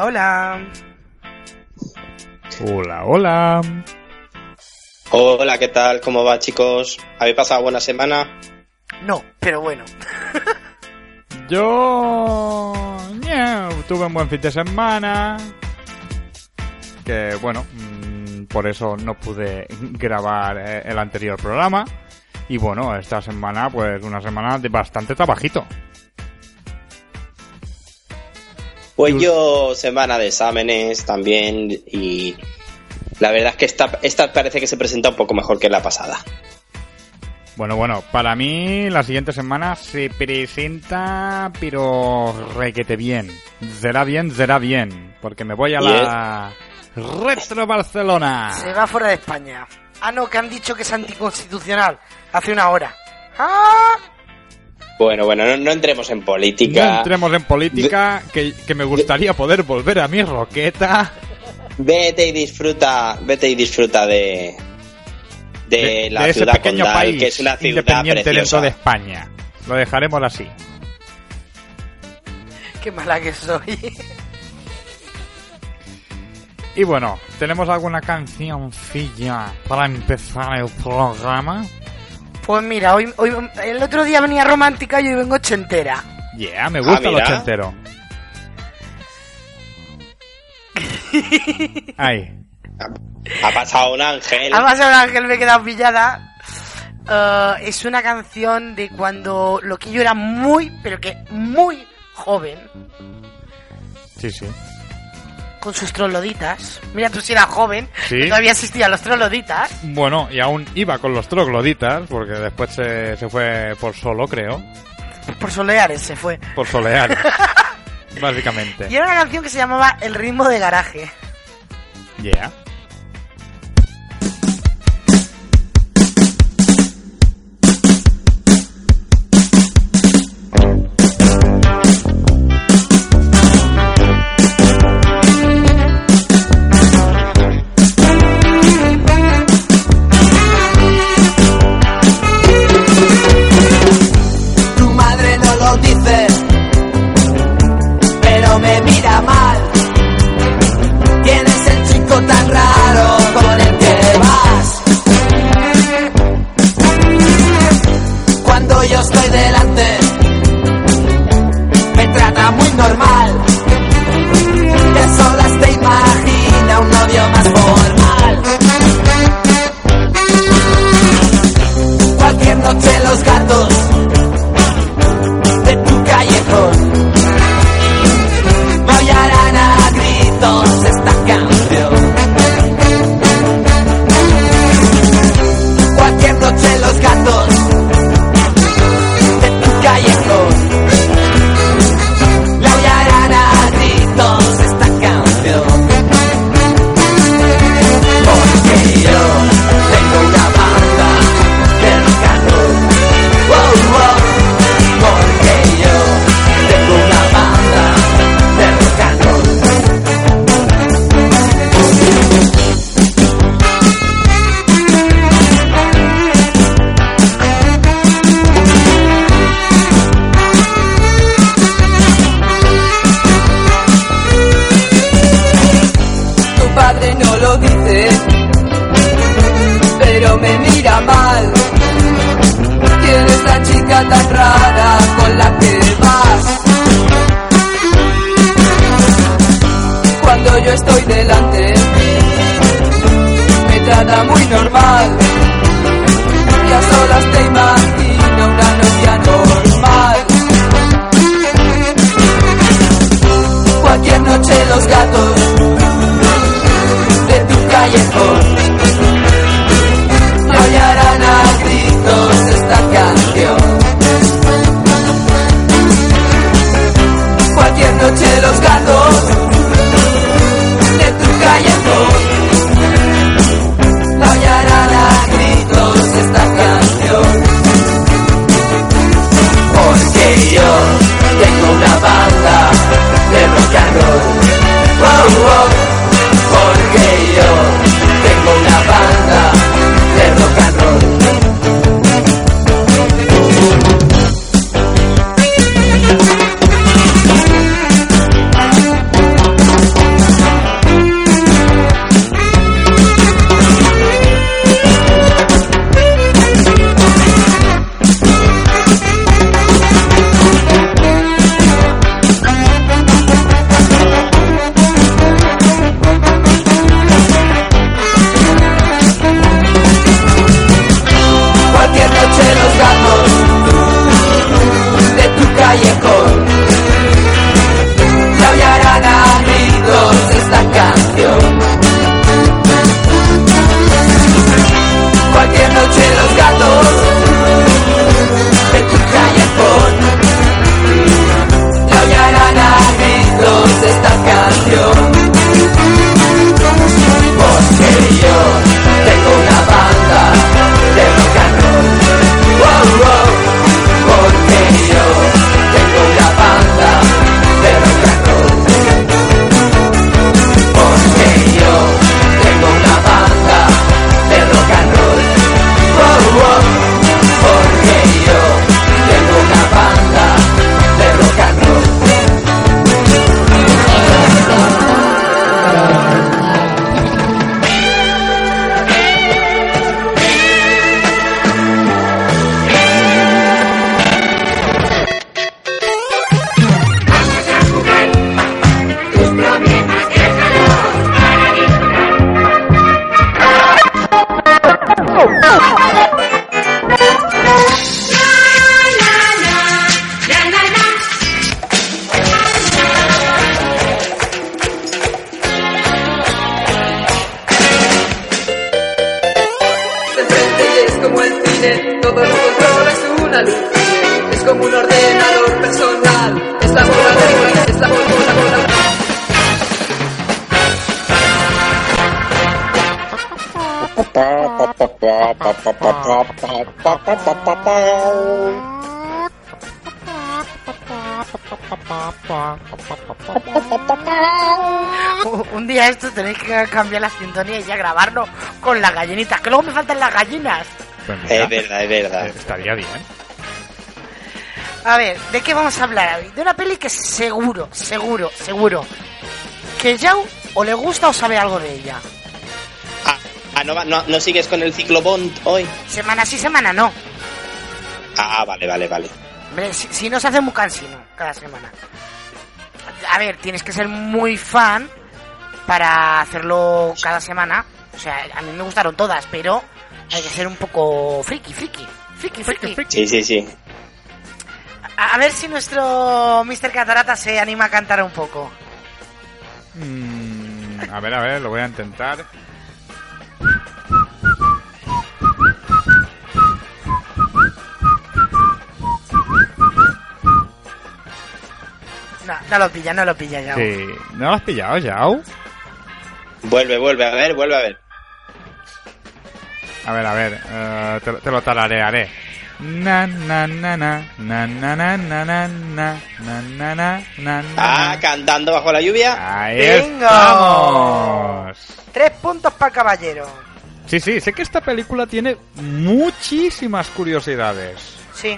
Hola, hola. Hola, hola. Hola, ¿qué tal? ¿Cómo va, chicos? ¿Habéis pasado buena semana? No, pero bueno. Yo yeah, tuve un buen fin de semana. Que bueno, mm, por eso no pude grabar eh, el anterior programa. Y bueno, esta semana, pues una semana de bastante trabajito. Pues yo, semana de exámenes también. Y la verdad es que esta, esta parece que se presenta un poco mejor que la pasada. Bueno, bueno, para mí la siguiente semana se presenta, pero requete bien. Será bien, será bien. Porque me voy a la Retro Barcelona. Se va fuera de España. Ah, no, que han dicho que es anticonstitucional. Hace una hora. ¡Ah! Bueno, bueno, no, no entremos en política. No entremos en política, que, que me gustaría poder volver a mi roqueta. Vete y disfruta, vete y disfruta de, de, la de ese ciudad pequeño condal, país que es una ciudad independiente preciosa. dentro de España. Lo dejaremos así. Qué mala que soy. Y bueno, ¿tenemos alguna cancioncilla para empezar el programa? Pues mira, hoy, hoy el otro día venía romántica y hoy vengo ochentera. Yeah, me gusta Ah, el ochentero. Ay, Ha pasado un ángel. Ha pasado un ángel, me he quedado pillada. Eh, es una canción de cuando lo que yo era muy, pero que muy joven, sí, sí. Con sus troloditas. Mira, tú si eras joven, Sí. todavía existían los troloditas. Bueno, y aún iba con los trogloditas, porque después se, se fue por solo, creo. Por soleares se fue. Por solear. básicamente. Y era una canción que se llamaba El ritmo de garaje. Yeah. Grabarlo con las gallinitas, que luego me faltan las gallinas. Pues mira, Es verdad, es verdad. eh, estaría bien. A ver, ¿de qué vamos a hablar hoy? De una peli que seguro, seguro, seguro que Yao o le gusta o sabe algo de ella. Ah, ah, ¿no, va- no, no sigues con el ciclo Bond hoy? Semana sí, semana no. Ah, vale, vale, vale. Hombre, si, si no se hace muy cansino cada semana. A ver, tienes que ser muy fan para hacerlo cada semana. O sea, a mí me gustaron todas, pero hay que ser un poco friki, friki. Friki, friki. Sí, sí, sí. A, a ver si nuestro Mr. Catarata se anima a cantar un poco. Mm, a ver, a ver, lo voy a intentar. No, no lo pilla, no lo pilla ya. Sí. ¿No lo has pillado, Yao? Vuelve, vuelve, a ver, vuelve a ver. A ver, a ver, eh, te, te lo tararearé. Na na na na na na na na na na na na na na Ah, cantando bajo la lluvia. Ahí ¡Bingo! estamos. Tres puntos para el caballero. Sí, sí, sé que esta película tiene muchísimas curiosidades. Sí.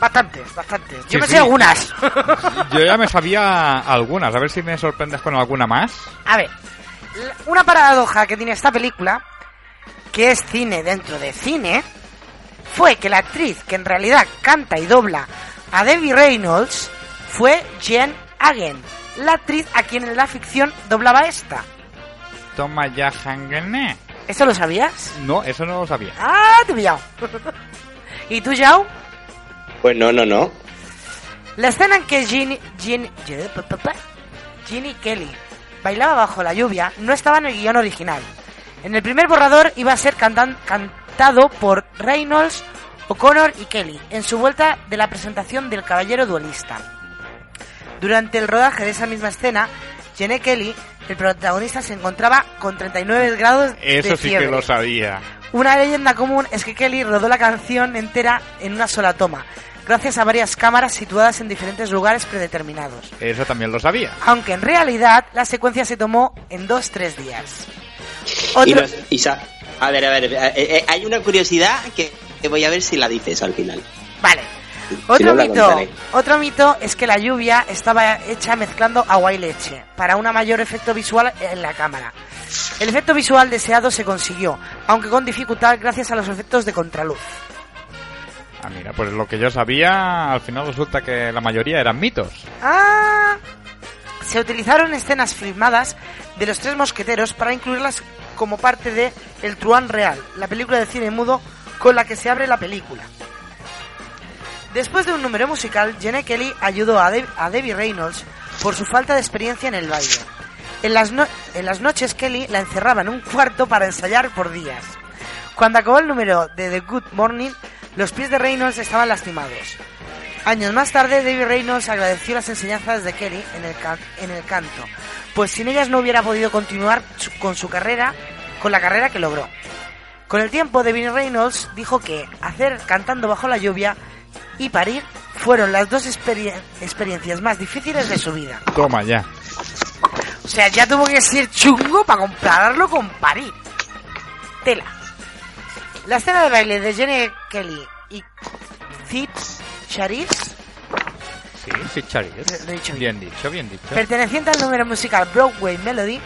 Bastantes, bastantes. Yo Sí, me sí. sé algunas. Yo ya me sabía algunas, a ver si me sorprendes con alguna más. A ver, una paradoja que tiene esta película, que es cine dentro de cine, fue que la actriz que en realidad canta y dobla a Debbie Reynolds fue Jen Hagen, la actriz a quien en la ficción doblaba esta. Toma ya Hangene. ¿Esto lo sabías? No, eso no lo sabía. ¡Ah, te he pillado! ¿Y tú, Yao? Pues no, no, no. La escena en que Ginny, Ginny, Ginny Kelly bailaba bajo la lluvia no estaba en el guion original. En el primer borrador iba a ser cantan- cantado por Reynolds, O'Connor y Kelly en su vuelta de la presentación del Caballero Duelista. Durante el rodaje de esa misma escena, Jenny Kelly, el protagonista, se encontraba con 39 grados Eso de sí fiebre. que lo sabía. Una leyenda común es que Kelly rodó la canción entera en una sola toma, gracias a varias cámaras situadas en diferentes lugares predeterminados. Eso también lo sabía. Aunque en realidad la secuencia se tomó en dos tres días. Y Otro, nos- y sa- a ver, a ver, eh, eh, hay una curiosidad que, que voy a ver si la dices al final. Vale. Si Otro no, la mito, otro mito es que la lluvia estaba hecha mezclando agua y leche para un mayor efecto visual en la cámara. El efecto visual deseado se consiguió, aunque con dificultad gracias a los efectos de contraluz. Ah, mira, pues lo que yo sabía, al final resulta que la mayoría eran mitos. Ah, se utilizaron escenas filmadas de los tres mosqueteros para incluirlas como parte de El Truán Real, la película de cine mudo con la que se abre la película. Después de un número musical, Jenny Kelly ayudó a, a Debbie Reynolds por su falta de experiencia en el baile. En las, en las noches Kelly la encerraba en un cuarto para ensayar por días. Cuando acabó el número de The Good Morning, los pies de Reynolds estaban lastimados. Años más tarde, David Reynolds agradeció las enseñanzas de Kelly en el, en el canto, pues sin ellas no hubiera podido continuar su- con su carrera, con la carrera que logró. Con el tiempo, David Reynolds dijo que hacer cantando bajo la lluvia y parir fueron las dos experien- experiencias más difíciles de su vida. Toma ya. O sea, ya tuvo que ser chungo para compararlo con parir. Tela. La escena de baile de Jenny Kelly y Cid Charis Sí, sí, Charis. Lo he dicho bien. Bien dicho, bien dicho. perteneciente al número musical Broadway Melody,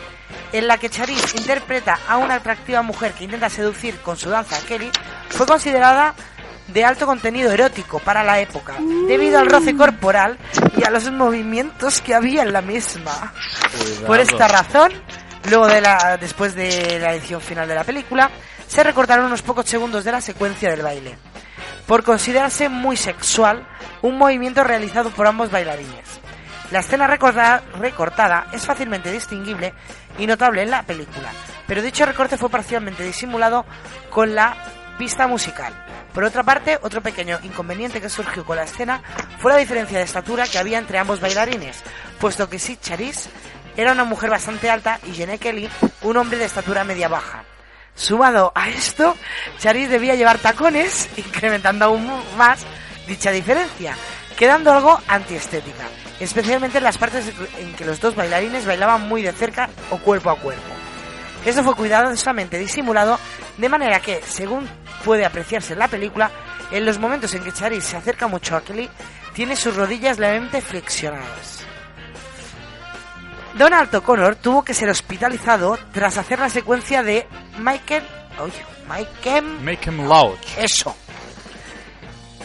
en la que Charis interpreta a una atractiva mujer que intenta seducir con su danza a Kelly, fue considerada de alto contenido erótico para la época, debido al roce corporal y a los movimientos que había en la misma. Por esta razón, luego de la, después de la edición final de la película, se recortaron unos pocos segundos de la secuencia del baile, por considerarse muy sexual un movimiento realizado por ambos bailarines. La escena recortada es fácilmente distinguible y notable en la película, pero dicho recorte fue parcialmente disimulado con la pista musical. Por otra parte, otro pequeño inconveniente que surgió con la escena fue la diferencia de estatura que había entre ambos bailarines, puesto que Sid Charis era una mujer bastante alta y Jenny Kelly un hombre de estatura media-baja. Sumado a esto, Charisse debía llevar tacones, incrementando aún más dicha diferencia, quedando algo antiestética, especialmente en las partes en que los dos bailarines bailaban muy de cerca o cuerpo a cuerpo. Esto fue cuidadosamente disimulado, de manera que, según puede apreciarse en la película, en los momentos en que Charisse se acerca mucho a Kelly, tiene sus rodillas levemente flexionadas. Donald O'Connor tuvo que ser hospitalizado tras hacer la secuencia de Michael... Oye, Michael... Make him loud. Eso.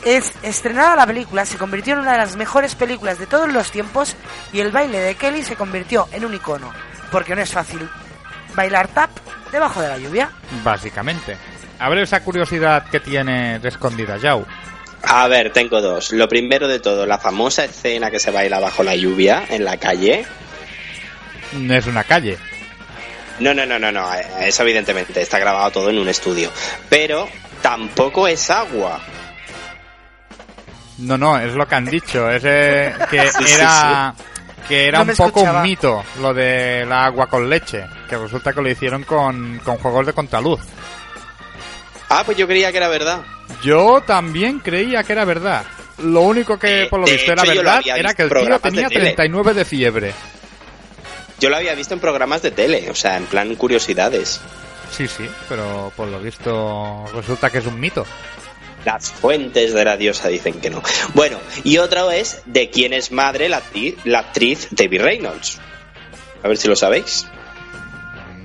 Es, estrenada la película, se convirtió en una de las mejores películas de todos los tiempos y el baile de Kelly se convirtió en un icono, porque no es fácil bailar tap debajo de la lluvia. Básicamente. A ver esa curiosidad que tienes escondida, Yao. A ver, tengo dos. Lo primero de todo, la famosa escena que se baila bajo la lluvia en la calle. No es una calle. No, no, no, no, no. Eso evidentemente está grabado todo en un estudio. Pero tampoco es agua. No, no, es lo que han dicho. Es eh, que Sí, sí, era que era No un poco escuchaba. un mito lo de la agua con leche, que resulta que lo hicieron con, con juegos de contraluz. Ah, pues yo creía que era verdad. Yo también creía que era verdad. Lo único que Eh, por lo de visto era verdad era que el tío tenía tele. 39 de fiebre. Yo lo había visto en programas de tele, o sea, en plan curiosidades. Sí, sí, pero por lo visto resulta que es un mito. Las fuentes de la diosa dicen que no. Bueno, y otra es de quién es madre la, acti- la actriz Debbie Reynolds. A ver si lo sabéis.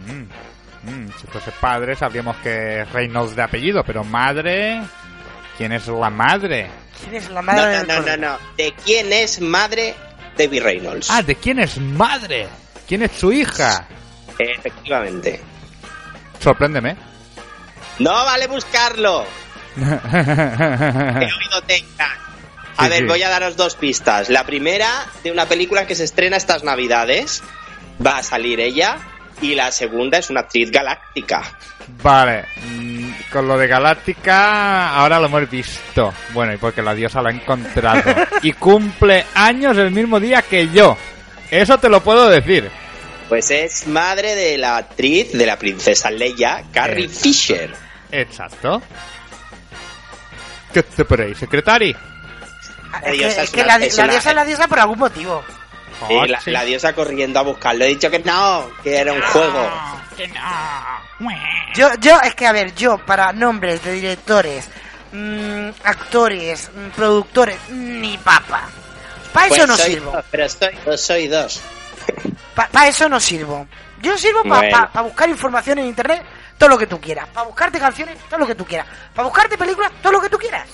Mm, mm, si fuese padre sabríamos que es Reynolds de apellido, pero madre... ¿Quién es la madre? ¿Quién es la No, madre no, no, no, cordero? no. ¿De quién es madre Debbie Reynolds? Ah, ¿de quién es madre? ¿Quién es su hija? Efectivamente. Sorpréndeme. No vale buscarlo. ¿Qué oído tengas? A Sí, ver, sí. voy a daros dos pistas. La primera, de una película que se estrena estas navidades, va a salir ella. Y la segunda es una actriz galáctica. Vale, mm, con lo de Galáctica ahora lo hemos visto. Bueno, y porque la diosa lo ha encontrado. y cumple años el mismo día que yo. Eso te lo puedo decir. Pues es madre de la actriz de la princesa Leia, Carrie Eh. Fisher. Exacto. ¿Qué te paréis, secretari? Ah, La Es que, diosa es que una- la, es la una- diosa es la diosa por algún motivo. Sí, Oh, la, sí. la diosa corriendo a buscarlo. He dicho que no, que era un juego. Yo, yo, es que a ver, yo para nombres de directores, mm, actores, mm, productores, ni papa. Para eso Pues no soy sirvo. dos, pero soy, yo soy dos. Para eso no sirvo. Yo sirvo para Bueno. buscar información en internet, todo lo que tú quieras. Para buscarte canciones, todo lo que tú quieras. Para buscarte películas, todo lo que tú quieras.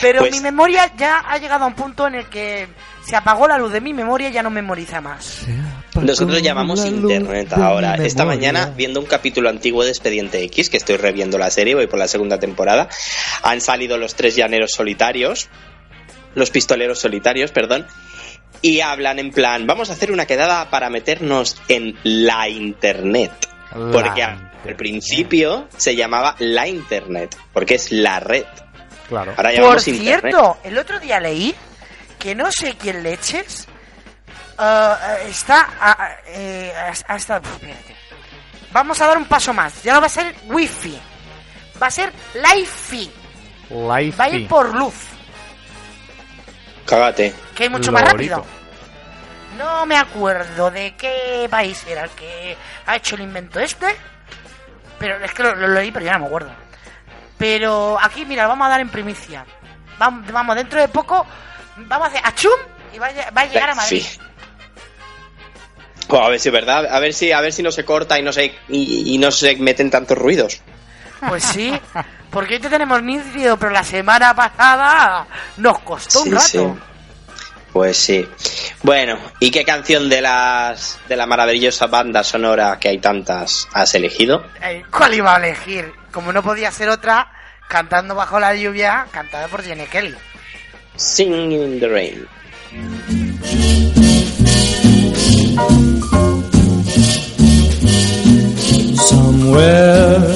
Pero Pues- mi memoria ya ha llegado a un punto en el que se apagó la luz de mi memoria y ya no memoriza más. Nosotros llamamos internet ahora. Esta mañana, viendo un capítulo antiguo de Expediente X, que estoy reviendo la serie, voy por la segunda temporada, han salido los tres llaneros solitarios, los pistoleros solitarios, perdón, y hablan en plan, vamos a hacer una quedada para meternos en la internet. La Porque al internet. principio se llamaba la internet, porque es la red. Claro. Ahora Por internet. cierto, el otro día leí que no sé quién leches ah, está ah, eh, hasta espérate. Vamos a dar un paso más. Ya no va a ser wifi, va a ser Life. Life Va a ir por luz, Cágate. que es mucho más rápido. No me acuerdo de qué país era el que ha hecho el invento este, pero es que lo, lo leí, pero ya no me acuerdo. Pero aquí, mira, vamos a dar en primicia. Vamos, vamos dentro de poco, vamos a hacer achum y va a, va a llegar a Madrid. Sí. Oh, a ver si es verdad, a ver si, a ver si no se corta y no se y, y no se meten tantos ruidos. Pues sí, porque hoy te tenemos nítido, pero la semana pasada nos costó un Sí, rato. sí. Pues sí. Bueno, ¿y qué canción de las de la maravillosa banda sonora que hay tantas has elegido? Eh, ¿Cuál iba a elegir? Como no podía ser otra, cantando bajo la lluvia, cantada por Jenny Kelly. Sing in the Rain. Somewhere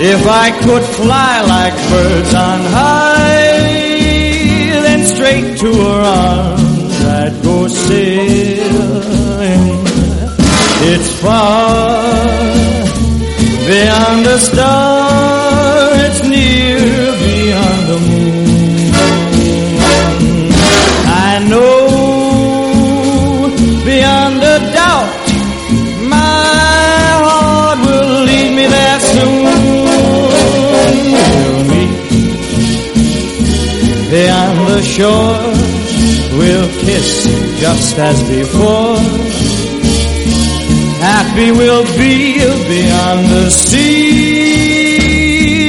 If I could fly like birds on high, then straight to her arms I'd go sailing. It's far beyond the star, it's near beyond the moon. Beyond the shore, we'll kiss just as before. Happy we'll be beyond the sea,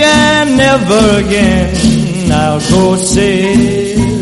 and never again I'll go sailing.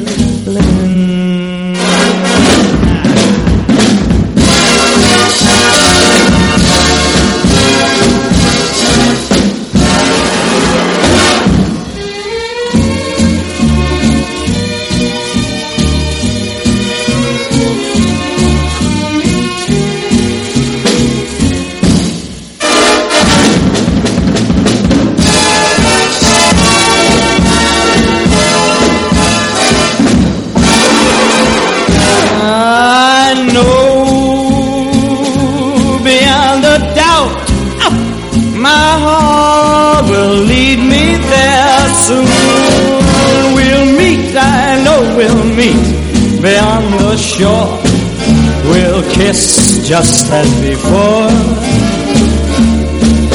Just as before.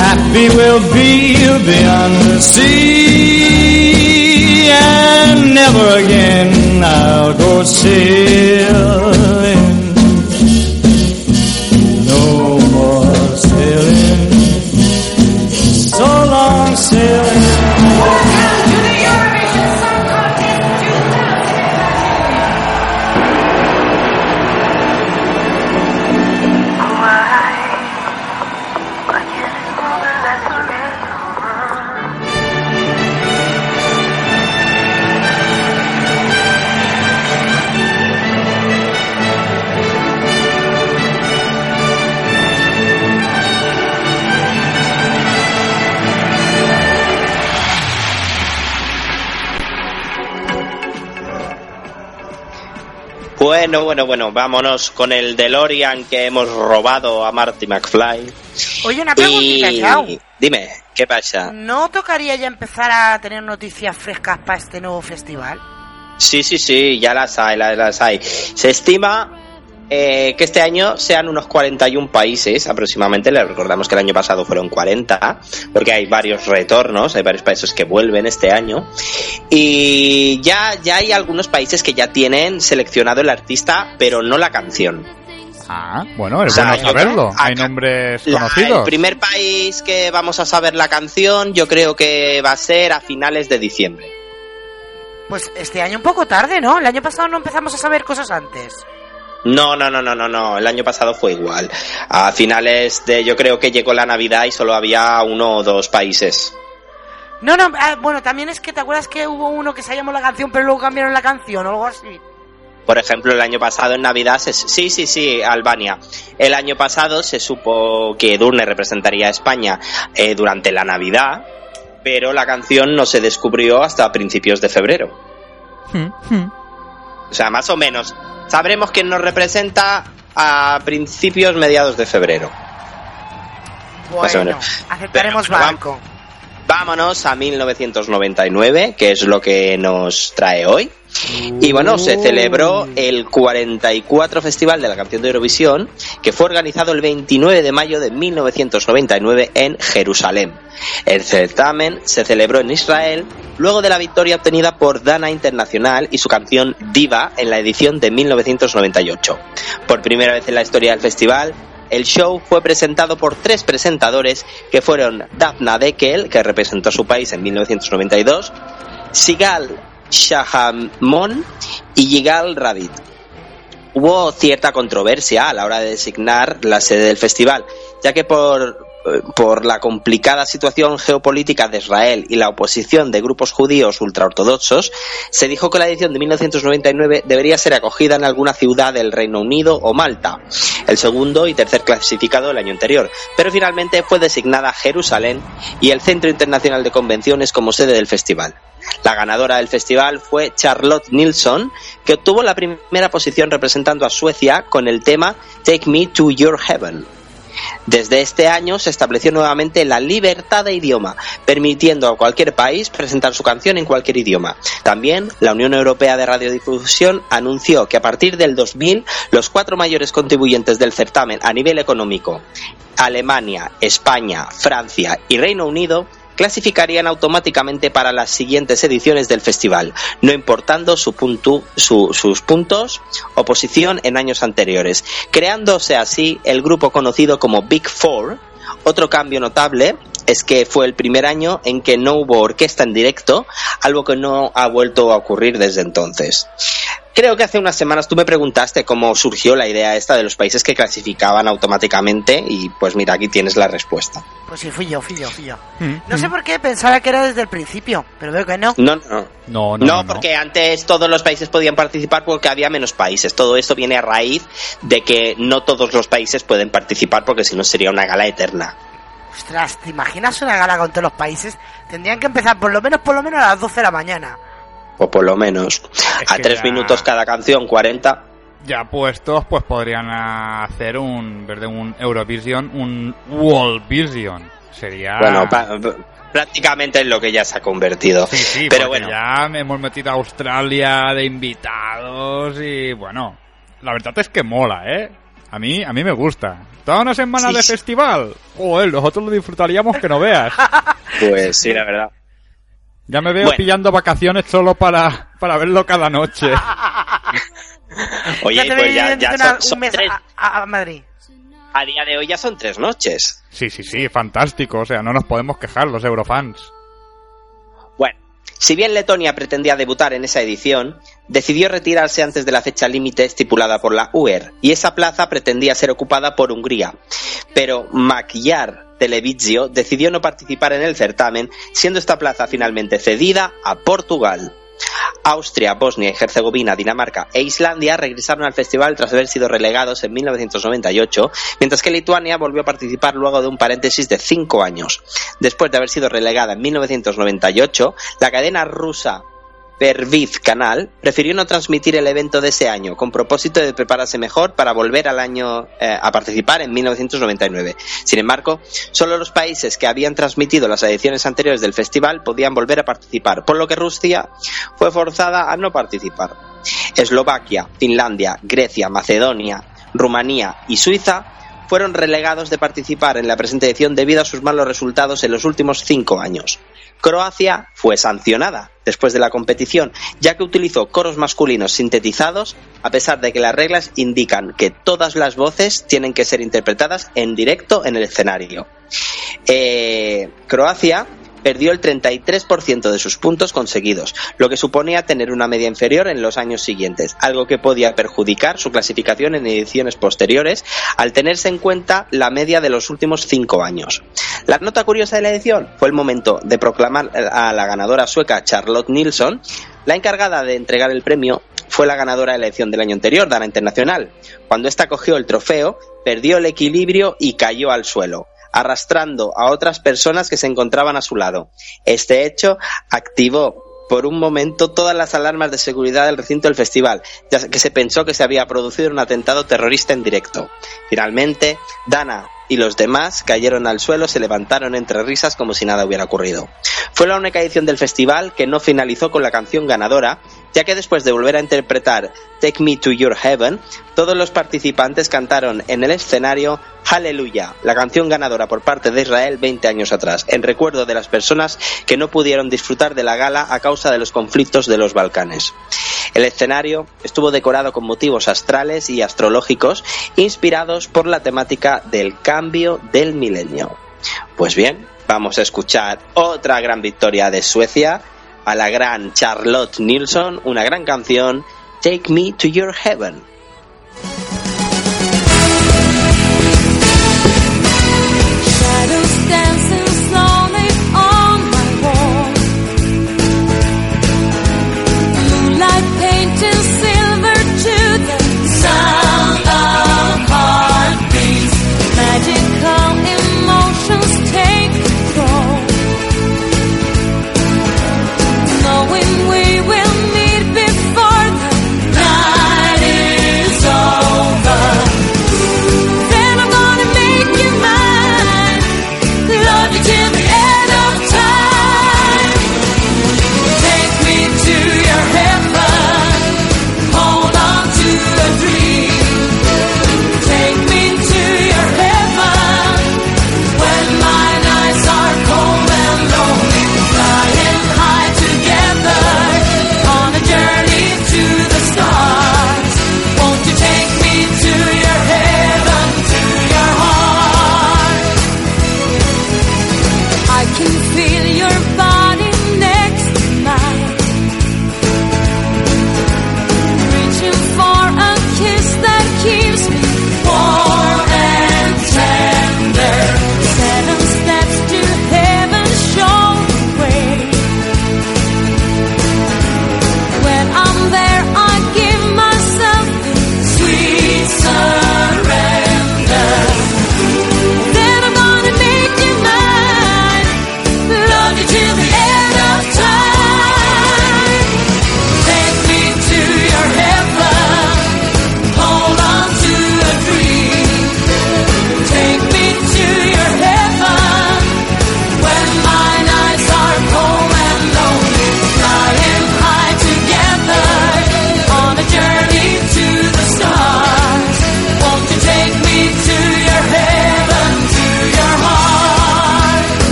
Happy we'll be beyond the sea, Bueno, bueno, bueno, vámonos con el DeLorean que hemos robado a Marty McFly. Oye, una preguntita, Y Chao. dime, ¿qué pasa? ¿No tocaría ya empezar a tener noticias frescas para este nuevo festival? Sí, sí, sí, ya las hay, la- las hay. Se estima eh, que este año sean unos 41 países aproximadamente. Les recordamos que el año pasado fueron 40, porque hay varios retornos, hay varios países que vuelven este año. Y ya, ya hay algunos países que ya tienen seleccionado el artista, pero no la canción. Ah, bueno, es O sea, bueno saberlo. Hay nombres La- conocidos. el primer país que vamos a saber la canción, yo creo que va a ser a finales de diciembre. Pues este año un poco tarde, ¿no? El año pasado no empezamos a saber cosas antes. No, no, no, no, no, no. El año pasado fue igual. A finales de, yo creo que llegó la Navidad y solo había uno o dos países. No, no, ah, bueno, también es que te acuerdas que hubo uno que se llamó la canción, pero luego cambiaron la canción o algo así. Por ejemplo, el año pasado en Navidad, se- sí, sí, sí, Albania. El año pasado se supo que Edurne representaría a España eh, durante la Navidad, pero la canción no se descubrió hasta principios de febrero. O sea, más o menos. Sabremos quién nos representa a principios, mediados de febrero. Bueno, aceptaremos barco. Vámonos a 1999, que es lo que nos trae hoy. Y bueno, se celebró el 44 Festival de la Canción de Eurovisión, que fue organizado el 29 de mayo de 1999 en Jerusalén. El certamen se celebró en Israel luego de la victoria obtenida por Dana Internacional y su canción Diva en la edición de 1998. Por primera vez en la historia del festival, el show fue presentado por tres presentadores que fueron Daphna Dekel, que representó a su país en 1992, Sigal Shahamon y Yigal Ravid. Hubo cierta controversia a la hora de designar la sede del festival, ya que por por la complicada situación geopolítica de Israel y la oposición de grupos judíos ultraortodoxos, se dijo que la edición de 1999 debería ser acogida en alguna ciudad del Reino Unido o Malta, el segundo y tercer clasificado del año anterior, pero finalmente fue designada Jerusalén y el Centro Internacional de Convenciones como sede del festival. La ganadora del festival fue Charlotte Nilsson, que obtuvo la primera posición representando a Suecia con el tema Take Me to Your Heaven. Desde este año se estableció nuevamente la libertad de idioma, permitiendo a cualquier país presentar su canción en cualquier idioma. También la Unión Europea de Radiodifusión anunció que a partir del 2000 los cuatro mayores contribuyentes del certamen a nivel económico, Alemania, España, Francia y Reino Unido, clasificarían automáticamente para las siguientes ediciones del festival, no importando su punto, su- sus puntos o posición en años anteriores, creándose así el grupo conocido como Big Four. Otro cambio notable es que fue el primer año en que no hubo orquesta en directo, algo que no ha vuelto a ocurrir desde entonces. Creo que hace unas semanas tú me preguntaste cómo surgió la idea esta de los países que clasificaban automáticamente y pues mira, aquí tienes la respuesta. Pues sí, fui yo, fui yo, fui yo. Mm, No sé por qué pensaba que era desde el principio, pero veo que no. No, no. No, no, No, no, no. porque antes todos los países podían participar porque había menos países. Todo esto viene a raíz de que no todos los países pueden participar porque si no sería una gala eterna. Ostras, ¿te imaginas una gala con todos los países? Tendrían que empezar por lo menos, por lo menos a las 12 de la mañana. O por lo menos. Es a tres ya- minutos cada canción, 40. Ya puestos, pues podrían hacer un, ¿verdad? un Eurovision, un World Vision. Sería... Bueno, pa- prácticamente en lo que ya se ha convertido. Sí, sí, Pero bueno, ya hemos metido a Australia de invitados y bueno, la verdad es que mola, ¿eh? A mí, a mí me gusta. Toda una semana Sí, de sí. festival. Joder, nosotros lo disfrutaríamos que no veas. pues sí, la verdad. Ya me veo Bueno. pillando vacaciones solo para, para verlo cada noche. Oye, Ya te pues ya, ya una- son, son un mes tres. a, a- a Madrid. A día de hoy ya son tres noches. Sí, sí, sí, fantástico. O sea, no nos podemos quejar los eurofans. Bueno, si bien Letonia pretendía debutar en esa edición, decidió retirarse antes de la fecha límite estipulada por la UER, y esa plaza pretendía ser ocupada por Hungría. Pero Magyar Televizio decidió no participar en el certamen, siendo esta plaza finalmente cedida a Portugal. Austria, Bosnia y Herzegovina, Dinamarca e Islandia regresaron al festival tras haber sido relegados en 1998, mientras que Lituania volvió a participar luego de un paréntesis de cinco años. Después de haber sido relegada en 1998, la cadena rusa Perviz Canal prefirió no transmitir el evento de ese año, con propósito de prepararse mejor para volver al año eh, a participar en 1999. Sin embargo, solo los países que habían transmitido las ediciones anteriores del festival podían volver a participar, por lo que Rusia fue forzada a no participar. Eslovaquia, Finlandia, Grecia, Macedonia, Rumanía y Suiza fueron relegados de participar en la presente edición debido a sus malos resultados en los últimos cinco años. Croacia fue sancionada después de la competición, ya que utilizó coros masculinos sintetizados, a pesar de que las reglas indican que todas las voces tienen que ser interpretadas en directo en el escenario. Eh, Croacia perdió el 33% de sus puntos conseguidos, lo que suponía tener una media inferior en los años siguientes, algo que podía perjudicar su clasificación en ediciones posteriores al tenerse en cuenta la media de los últimos cinco años. La nota curiosa de la edición fue el momento de proclamar a la ganadora sueca Charlotte Nilsson. La encargada de entregar el premio fue la ganadora de la edición del año anterior, Dana Internacional. Cuando ésta cogió el trofeo, perdió el equilibrio y cayó al suelo arrastrando a otras personas que se encontraban a su lado. Este hecho activó por un momento todas las alarmas de seguridad del recinto del festival, ya que se pensó que se había producido un atentado terrorista en directo. Finalmente, Dana y los demás cayeron al suelo, se levantaron entre risas como si nada hubiera ocurrido. Fue la única edición del festival que no finalizó con la canción ganadora, ya que después de volver a interpretar Take Me to Your Heaven, todos los participantes cantaron en el escenario Hallelujah, la canción ganadora por parte de Israel 20 años atrás, en recuerdo de las personas que no pudieron disfrutar de la gala a causa de los conflictos de los Balcanes. El escenario estuvo decorado con motivos astrales y astrológicos inspirados por la temática del cambio del milenio. Pues bien, vamos a escuchar otra gran victoria de Suecia, a la gran Charlotte Nilsson, una gran canción, Take Me to Your Heaven.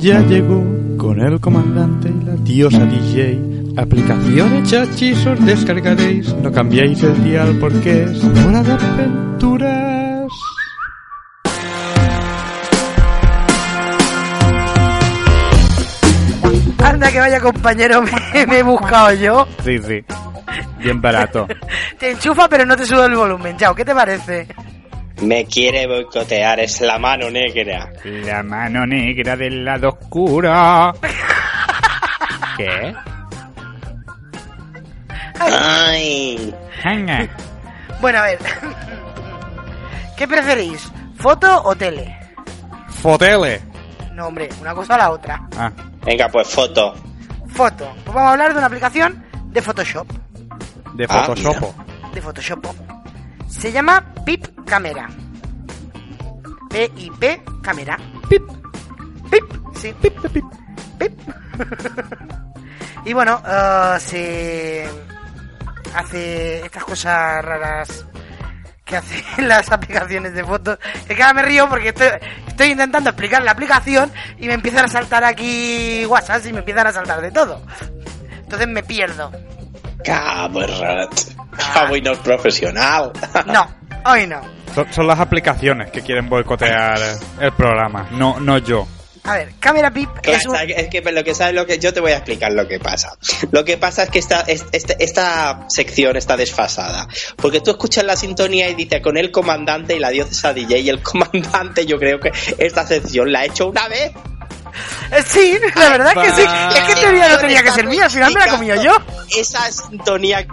Ya llegó con el comandante y la diosa DJ. Aplicaciones chachis descargaréis, no cambiéis el dial porque es hora de aventuras. Anda, que vaya compañero, me, me he buscado yo. Sí, sí. Bien barato. Te enchufa, pero no te sube el volumen. Chao, ¿qué te parece? Me quiere boicotear, es la mano negra. La mano negra del lado oscuro. ¿Qué? Ay. Venga. Bueno, a ver. ¿Qué preferís? ¿Foto o tele? Fotele. No, hombre, una cosa a la otra. Ah, Venga, pues foto. Foto. Pues vamos a hablar de una aplicación de Photoshop. de Ah, Photoshop. De Photoshop. Se llama Pip Camera. P-I-P Camera. Pip. Pip. Sí. Pip, pip, pip. y bueno, eh, se hace estas cosas raras que hacen las aplicaciones de fotos. Que cada me río porque estoy, estoy intentando explicar la aplicación y me empiezan a saltar aquí WhatsApp y me empiezan a saltar de todo. Entonces me pierdo. Cabrat. Cabo no es profesional. No, hoy no. Son, son las aplicaciones que quieren boicotear el programa, no, no yo. A ver, Camera Pip es un... Claro, es que lo que sabes lo que yo te voy a explicar lo que pasa. Lo que pasa es que esta, es- este- esta sección está desfasada. Porque tú escuchas la sintonía y dice con el comandante y la diosa DJ y el comandante yo creo que esta sección la ha hecho una vez. Eh, Sí, la verdad que sí. Es que teoría no tenía que ser mía, al final me la comido yo. Esa sintonía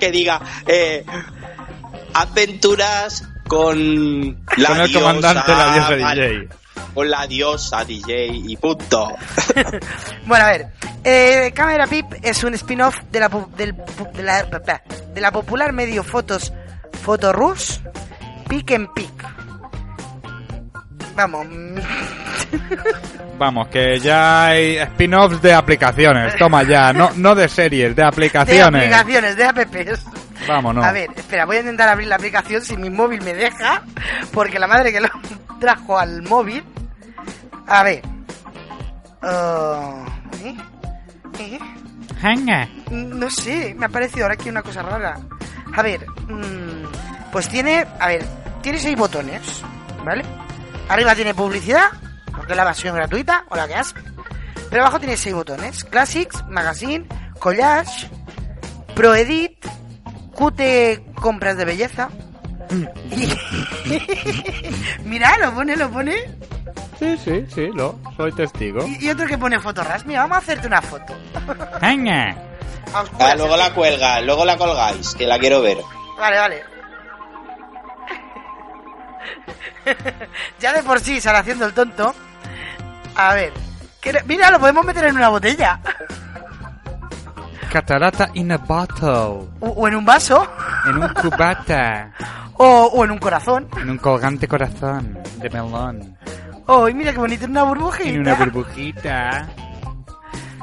que diga eh, aventuras con la Con el diosa, comandante, la diosa vale, DJ. Con la diosa DJ y punto. Bueno, a ver. Eh, Camera Pip es un spin-off de la, pu- del pu- de, la, de la popular medio fotos Fotorus Pick and Pick. Vamos. Vamos, que ya hay spin-offs de aplicaciones. Toma ya, no, no de series, de De aplicaciones. aplicaciones, de apps. Vámonos. A ver, espera, voy a intentar abrir la aplicación si mi móvil me deja, porque la madre que lo trajo al móvil. A ver. Ah, ¿eh? ¿Eh? Venga. No sé, me ha parecido ahora aquí una cosa rara. A ver, mm, pues tiene, a ver, tiene seis botones, ¿vale? Arriba tiene publicidad, porque es la versión gratuita, o la que has. Pero abajo tiene seis botones: Classics, Magazine, Collage, Pro Edit, QT Compras de Belleza. Y... Mira, lo pone, lo pone. Sí, sí, sí, lo, soy testigo. Y, y otro que pone fotorras. Mira, vamos a hacerte una foto. Venga. Ah, cuelga, luego la cuelga, luego la colgáis, que la quiero ver. Vale, vale. ya de por sí sale haciendo el tonto. A ver. ¿qué- Mira, lo podemos meter en una botella. Catarata in a bottle. O, o en un vaso. En un cubata. O, o en un corazón. En un colgante corazón de melón. Oh, y mira qué bonito, en una burbujita. En una burbujita.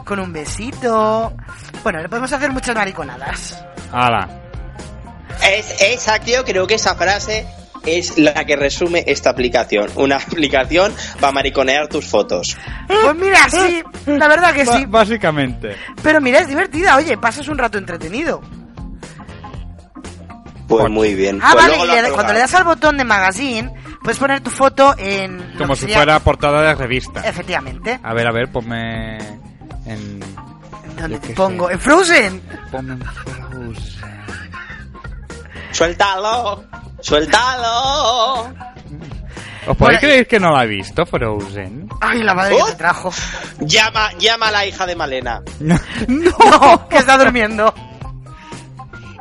Con un besito. Bueno, le podemos hacer muchas mariconadas. Hala. Es, esa, tío, creo que esa frase es la que resume esta aplicación. Una aplicación para mariconear tus fotos. Pues mira, sí, la verdad que sí. básicamente. Pero mira, es divertida, oye, pasas un rato entretenido. Pues muy bien. Ah, Pues vale, luego y cuando le das al botón de magazine, puedes poner tu foto en... Como si sería- fuera portada de revista. Efectivamente. A ver, a ver, ponme en... ¿Dónde te pongo? sé. ¡En Frozen! Ponme en Frozen. ¡Suéltalo! ¡Suéltalo! ¿Os podéis creer que no la he visto, Frozen? ¡Ay, la madre que te trajo! Llama, llama a la hija de Malena. No. ¡No! Que está durmiendo.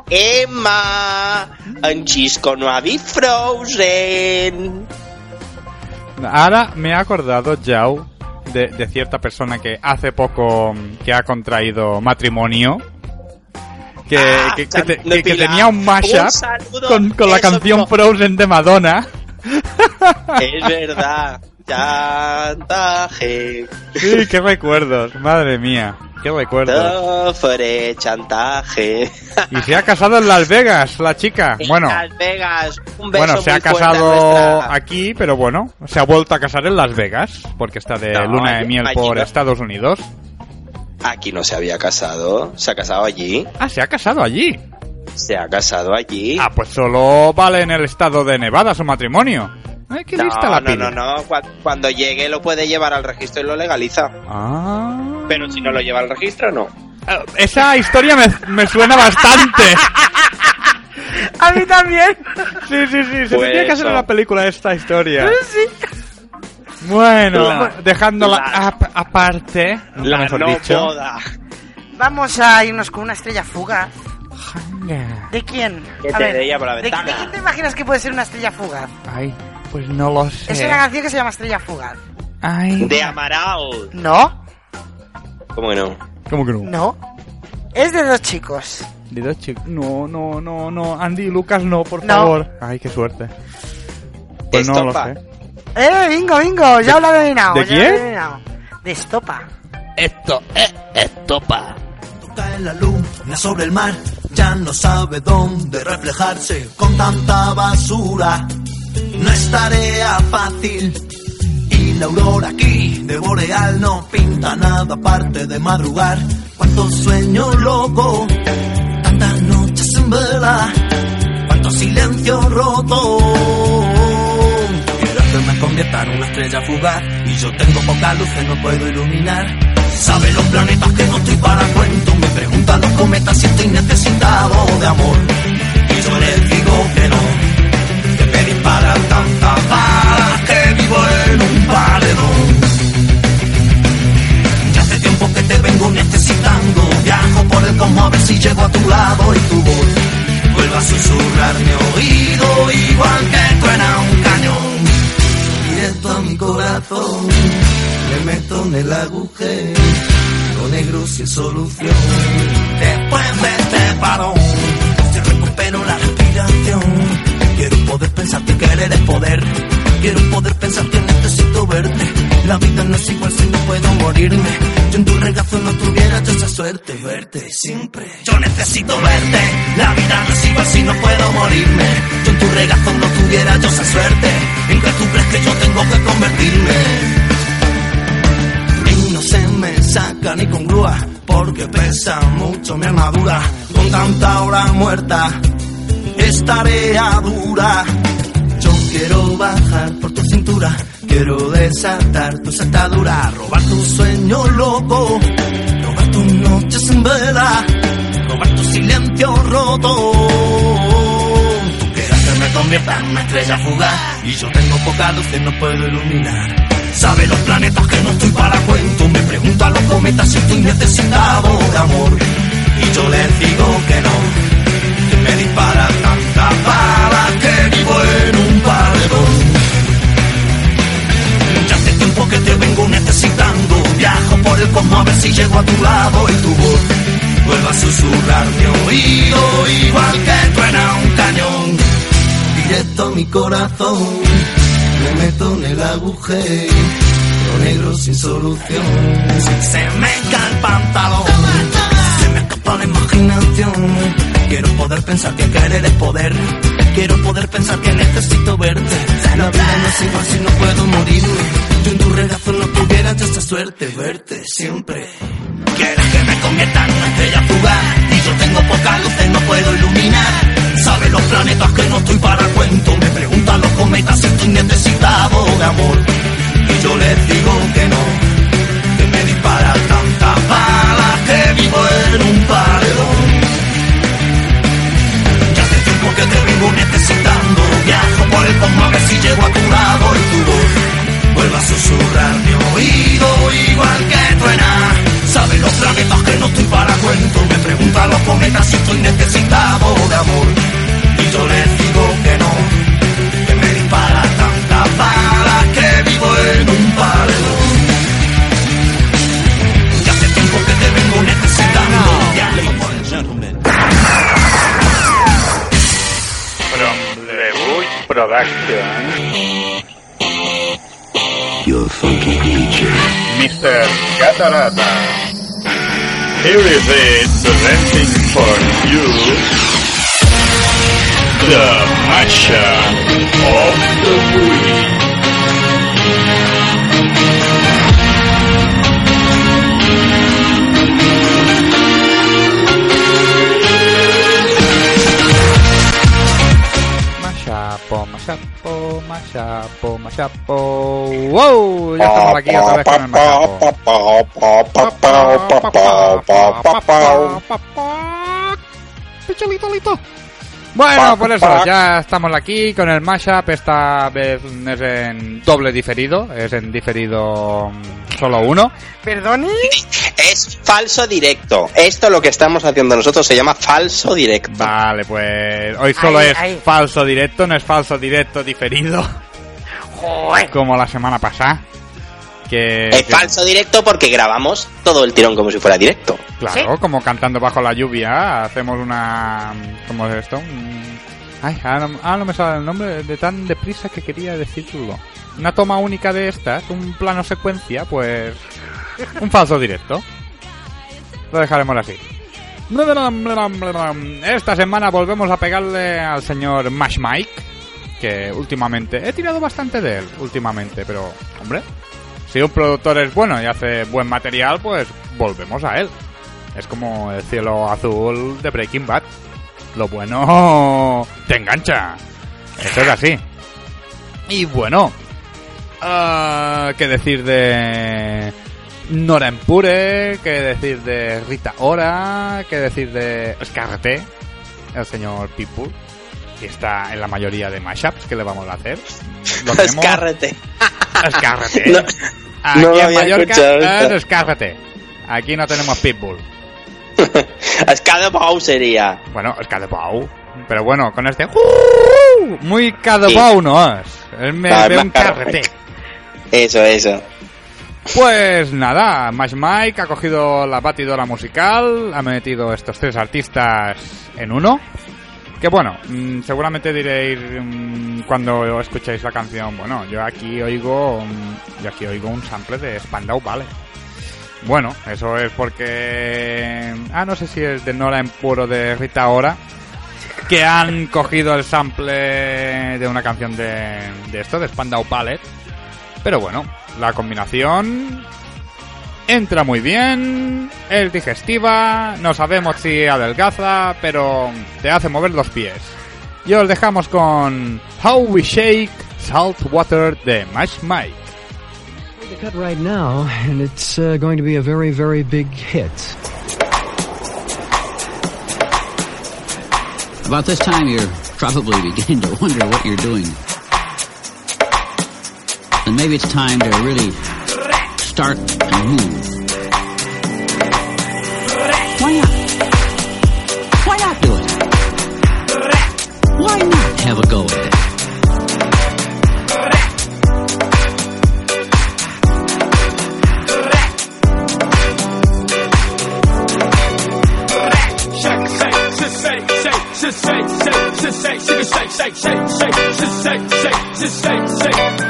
Emma, en Chisco no había Frozen. Ahora me he acordado, Jau, de, de cierta persona que hace poco que ha contraído matrimonio. Que, Ah, que, que te- que- tenía un mashup Un con, con la canción no. Frozen de Madonna. Es verdad. Chantaje. Sí, qué recuerdos, madre mía. qué recuerdo. Fue chantaje. Y se ha casado en Las Vegas, la chica. Bueno, En Las Vegas. Un beso bueno, se ha casado aquí, pero bueno, se ha vuelto a casar en Las Vegas, porque está de No, luna de miel por. Estados Unidos. Aquí no se había casado. Se ha casado allí. Ah, se ha casado allí. Se ha casado allí. Ah, pues solo vale en el estado de Nevada su matrimonio. Ay, qué no, lista la no, no, no. Cu- Cuando llegue lo puede llevar al registro y lo legaliza. Ah. Pero si no lo lleva al registro, no. Eh, Esa historia me, me suena bastante. A mí también. Sí, sí, sí. Se Pues que hacer eso. una película esta historia. Sí. Bueno, La- dejándola la- ap- aparte, La mejor no dicho. boda. Vamos a irnos con una estrella fugaz. ¿De quién? A te ver, veía por la ¿de, ventana. de quién te imaginas que puede ser una estrella fugaz? Ay, pues no lo sé. Es una canción que se llama Estrella Fugaz. Ay. De Amaral. ¿No? ¿Cómo que no? ¿Cómo que no? No. Es de dos chicos. De dos chicos. No, no, no, no. Andy y Lucas no, por No. favor. Ay, qué suerte. Pues no lo sé. ¡Eh, bingo, bingo! Ya lo he adivinado. de lo he quién? De Estopa. Esto es estopa. Cae la luna sobre el mar, ya no sabe dónde reflejarse con tanta basura. No es tarea fácil. Y la aurora aquí de Boreal no pinta nada aparte de madrugar. Cuánto sueño loco, tantas noches en vela, cuánto silencio roto. Convierta en una estrella fugaz y yo tengo poca luz que no puedo iluminar. Sabe los planetas que no estoy para cuento. Me preguntan los cometas si estoy necesitado de amor. Y yo les digo que no. Que me disparan tantas balas que vivo en un paredón. Ya hace tiempo que te vengo necesitando. Viajo por el cosmos a ver si llego a tu lado y tu voz vuelve a susurrar mi oído igual que truena un mi corazón, me meto en el agujero, lo negro sin solución. Después de este parón, se recupero la respiración. Quiero poder pensar que querer es poder. Quiero poder pensar que necesito verte. La vida no es igual si no puedo morirme. Yo en tu regazo no tuviera yo esa suerte. Verte siempre. Yo necesito verte. La vida no es igual si no puedo morirme. Yo en tu regazo no tuviera yo esa suerte. En que tú crees que yo tengo que convertirme. Se me saca ni con grúa. Porque pesa mucho mi armadura. Con tanta hora muerta. Es tarea dura. Yo quiero bajar por tu cintura, quiero desatar tu atadura, robar tu sueño loco, robar tus noches en vela, robar tu silencio roto. Tú quieres que me convierta en una estrella fugaz y yo tengo poca luz que no puedo iluminar. Sabe los planetas que no estoy para cuento, me preguntan los cometas si estoy necesitado de amor y yo les digo que no que me dispara tanta bala que vivo que te vengo necesitando, viajo por el cosmos a ver si llego a tu lado y tu voz vuelve a susurrar mi oído igual que truena un cañón. Directo a mi corazón, me meto en el agujero, lo negro sin solución. Se me cae el pantalón, se me escapa la imaginación. Quiero poder pensar que querer es poder. Quiero poder pensar que necesito verte. La vida no es igual si no puedo morirme. Regazo no tuviera yo esa suerte. Verte siempre. Quieres que me convierta en una estrella fugaz. Y yo tengo poca luz que no puedo iluminar. Sabe los planetas que no estoy para cuento. Me preguntan los cometas si estoy necesitado de amor. Y yo les digo que no. Que me dispara tanta bala que vivo en un paredón. Ya hace tiempo que te vengo necesitando. Viajo por el cosmos a ver si llego a tu lado y tu voz vuelve a susurrar mi oído igual que truena. Sabe los planetas que no estoy para cuento. Me preguntan los cometas si estoy necesitado de amor. Y yo les digo que no. Que me dispara tanta bala que vivo en un paredón. Ya hace tiempo que te vengo necesitando. El From Lebuy Production. Mr. Catarata. Here is it, presenting for you the mashup of the week. Mashapo, mashapo. ¡Wow! Ya estamos aquí otra vez con el mashapo. Picholito, lito. Bueno, por eso, ya estamos aquí con el mashup. Esta vez es en doble diferido, es en diferido mm, solo uno. ¿Perdone? Es falso directo. Esto lo que estamos haciendo nosotros se llama falso directo. Vale, pues hoy solo es falso directo, no es falso directo diferido, Joder. como la semana pasada. Que, Es que- falso directo porque grabamos todo el tirón como si fuera directo. Claro, como cantando bajo la lluvia, hacemos una... ¿Cómo es esto? Ay, ahora, no- ahora no me sale el nombre de tan deprisa que quería decirlo. Una toma única de estas, un plano secuencia, pues... Un falso directo. Lo dejaremos así. Esta semana volvemos a pegarle al señor Mash Mike, que últimamente... He tirado bastante de él, últimamente, pero... Hombre, si un productor es bueno y hace buen material, pues volvemos a él. Es como el cielo azul de Breaking Bad. Lo bueno te engancha. Eso es así. Y bueno, ah, ¿qué decir de Nora Empure? ¿Qué decir de Rita Ora? ¿Qué decir de Scarrete? El señor Pitbull. Que está en la mayoría de mashups que le vamos a hacer. Lo tenemos- Escárrete. No, Aquí no en Mallorca escuchado esta. es escárrete. Aquí no tenemos pitbull. Escádopau sería. Bueno, es cadepau. Pero bueno, con este... Muy cadepau no es. Es me- más un carrete. Eso, eso. Pues nada, Mash Mike ha cogido la batidora musical, ha metido estos tres artistas en uno. Que bueno, mm, seguramente diréis mm, cuando escucháis la canción, bueno, yo aquí oigo, mm, yo aquí oigo un sample de Spandau Ballet. Bueno, eso es porque, ah, no sé si es de Nora en puro de Rita Ora, que han cogido el sample de una canción de, de esto, de Spandau Ballet. Pero bueno, la combinación entra muy bien, es digestiva, no sabemos si adelgaza, pero te hace mover los pies. Y os dejamos con How We Shake Salt Water de Mash Mike. The cut right now, and it's uh, going to be a very, very big hit. About this time, you're probably beginning to wonder what you're doing. And maybe it's time to really start move. Why not? Why not do it? Why not have a go at it? Shake, shake, shake, shake, shake, shake, shake, shake, shake, shake, shake, shake.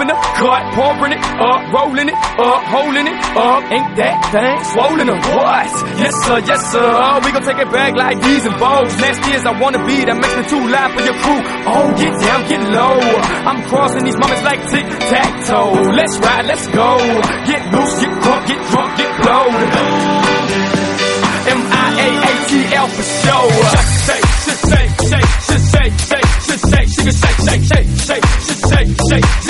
in the cut, pouring it up, rolling it up, holding it up. Ain't that thing swollen or what? Yes sir, yes sir. Oh, we gon' take it back like these and bows. Nasty as I wanna be, that makes me too loud for your crew. Oh, get down, get low. I'm crossing these moments like tic tac toe. Let's ride, let's go. Get loose, get crunk, get drunk, get blowed. M I A A T L for shake, shake, shake, shake, shake, shake, shake, shake, shake, shake, shake, shake, shake, shake, shake, shake,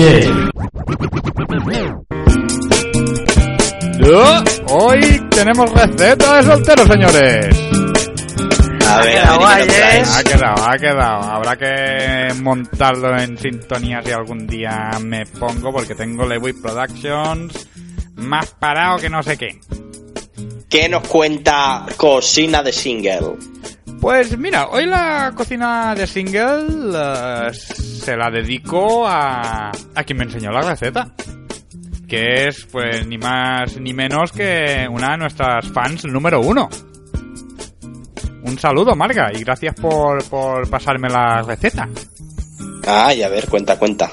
¡Oh! Hoy tenemos receta de solteros, señores. A ver, a ver, quedado ¿y qué guay, nos ¿eh? Ha quedado, ha quedado. Habrá que montarlo en sintonía si algún día me pongo, porque tengo Lewy Productions más parado que no sé qué. ¿Qué nos cuenta Cocina de Single? Pues mira, hoy la cocina de single eh, se la dedico a, a quien me enseñó la receta. Que es, pues, ni más ni menos que una de nuestras fans número uno. Un saludo, Marga, y gracias por, por pasarme la receta. Ay, a ver, cuenta, cuenta.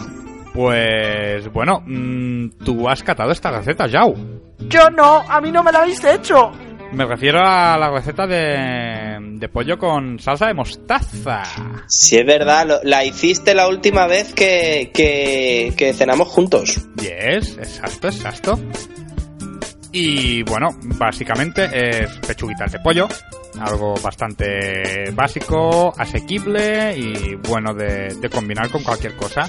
Pues, bueno, mm, tú has catado esta receta, Yao. Yo no, a mí no me la habéis hecho. Me refiero a la receta de, de pollo con salsa de mostaza. Si es verdad, lo- la hiciste la última vez que, que, que cenamos juntos. Yes, exacto, exacto. Y bueno, básicamente es pechuguitas de pollo, algo bastante básico, asequible y bueno de, de combinar con cualquier cosa.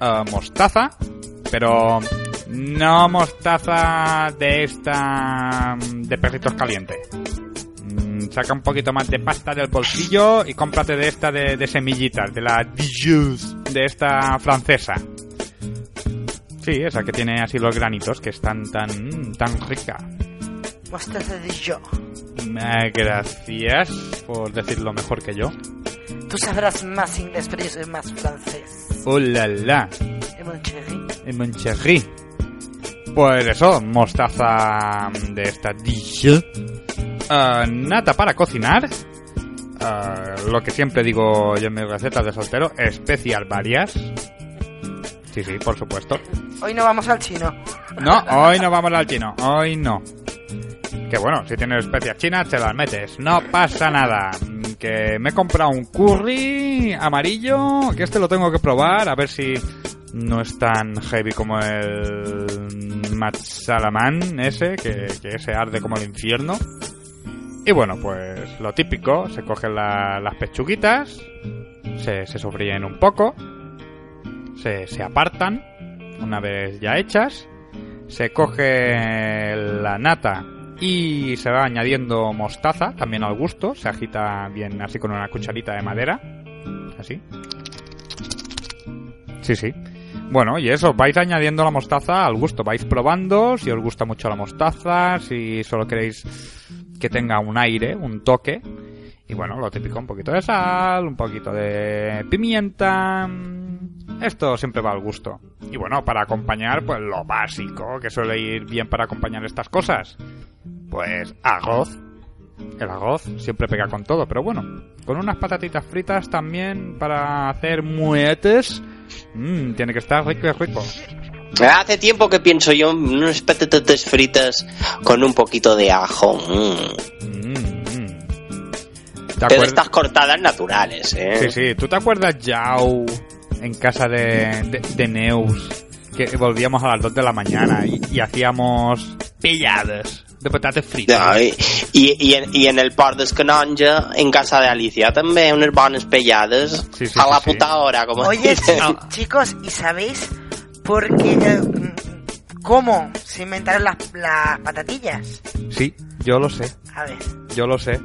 Ah, mostaza, pero no mostaza de esta de perritos calientes. Saca un poquito más de pasta del bolsillo y cómprate de esta de, de semillitas, de la Dijon, de esta francesa. Sí, esa que tiene así los granitos, que es tan, tan, tan rica. Mostaza de yo. Eh, Gracias por decirlo mejor que yo. Tú sabrás más inglés, pero yo soy más francés. ¡Oh, la, la! Eh, mon chéri. Moncherry. Pues eso, mostaza de esta dish. Ah, nata para cocinar. Ah, lo que siempre digo yo en mis recetas de soltero, especial varias. Sí, sí, por supuesto. Hoy no vamos al chino. No, hoy no vamos al chino, hoy no. Que bueno, si tienes especias chinas, te las metes. No pasa nada. Que me he comprado un curry amarillo, que este lo tengo que probar, a ver si no es tan heavy como el Matsalaman ese, que, que ese arde como el infierno. Y bueno, pues lo típico, se cogen la- las pechuguitas, se, se sofríen un poco, se, se apartan, una vez ya hechas, se coge la nata y se va añadiendo mostaza, también al gusto, se agita bien así con una cucharita de madera, así. Sí, sí. Bueno, y eso, vais añadiendo la mostaza al gusto, vais probando si os gusta mucho la mostaza, si solo queréis que tenga un aire, un toque. Y bueno, lo típico, un poquito de sal, un poquito de pimienta. Esto siempre va al gusto. Y bueno, para acompañar, pues lo básico, que suele ir bien para acompañar estas cosas. Pues arroz. El arroz siempre pega con todo, pero bueno, con unas patatitas fritas también para hacer muetes. Mmm, tiene que estar rico y rico. Hace tiempo que pienso yo en unas patatas fritas con un poquito de ajo. Mm. ¿Te Pero acuer- estas cortadas naturales, ¿eh? Sí, sí. ¿Tú te acuerdas, Yao, en casa de, de, de Neus, que volvíamos a las 2 de la mañana y, y hacíamos pilladas de patates fritas? Ai, I, i, en, el port d'Escanonja, en casa de Alicia, bones pellades Sí, sí, a la sí, puta hora, como Oye, chicos, ¿y sabéis por qué, eh, mm, cómo se inventaron las, las patatillas? Sí, yo lo sé. A ver. Yo lo sé.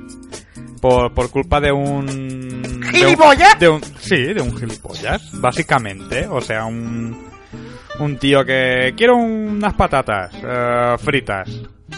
Por, por culpa de un... de un- ¿Gilipollas? De un, sí, de un gilipollas, básicamente. O sea, un, un tío que... Quiero unas patatas eh, fritas.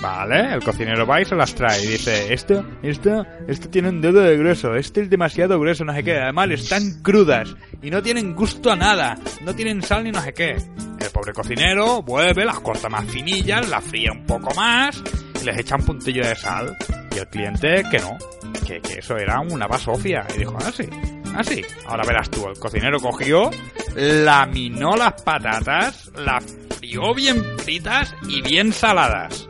Vale, el cocinero va y se las trae y dice, esto, esto, esto tiene un dedo de grueso, este es demasiado grueso, no sé qué, además están crudas y no tienen gusto a nada, no tienen sal ni no sé qué. El pobre cocinero vuelve, las corta más finillas, las fría un poco más y les echa un puntillo de sal. Y el cliente que no, que, eso era una basofia. Y dijo, ah, sí, ah, sí. Ahora verás tú, el cocinero cogió, laminó las patatas, las frió bien fritas y bien saladas.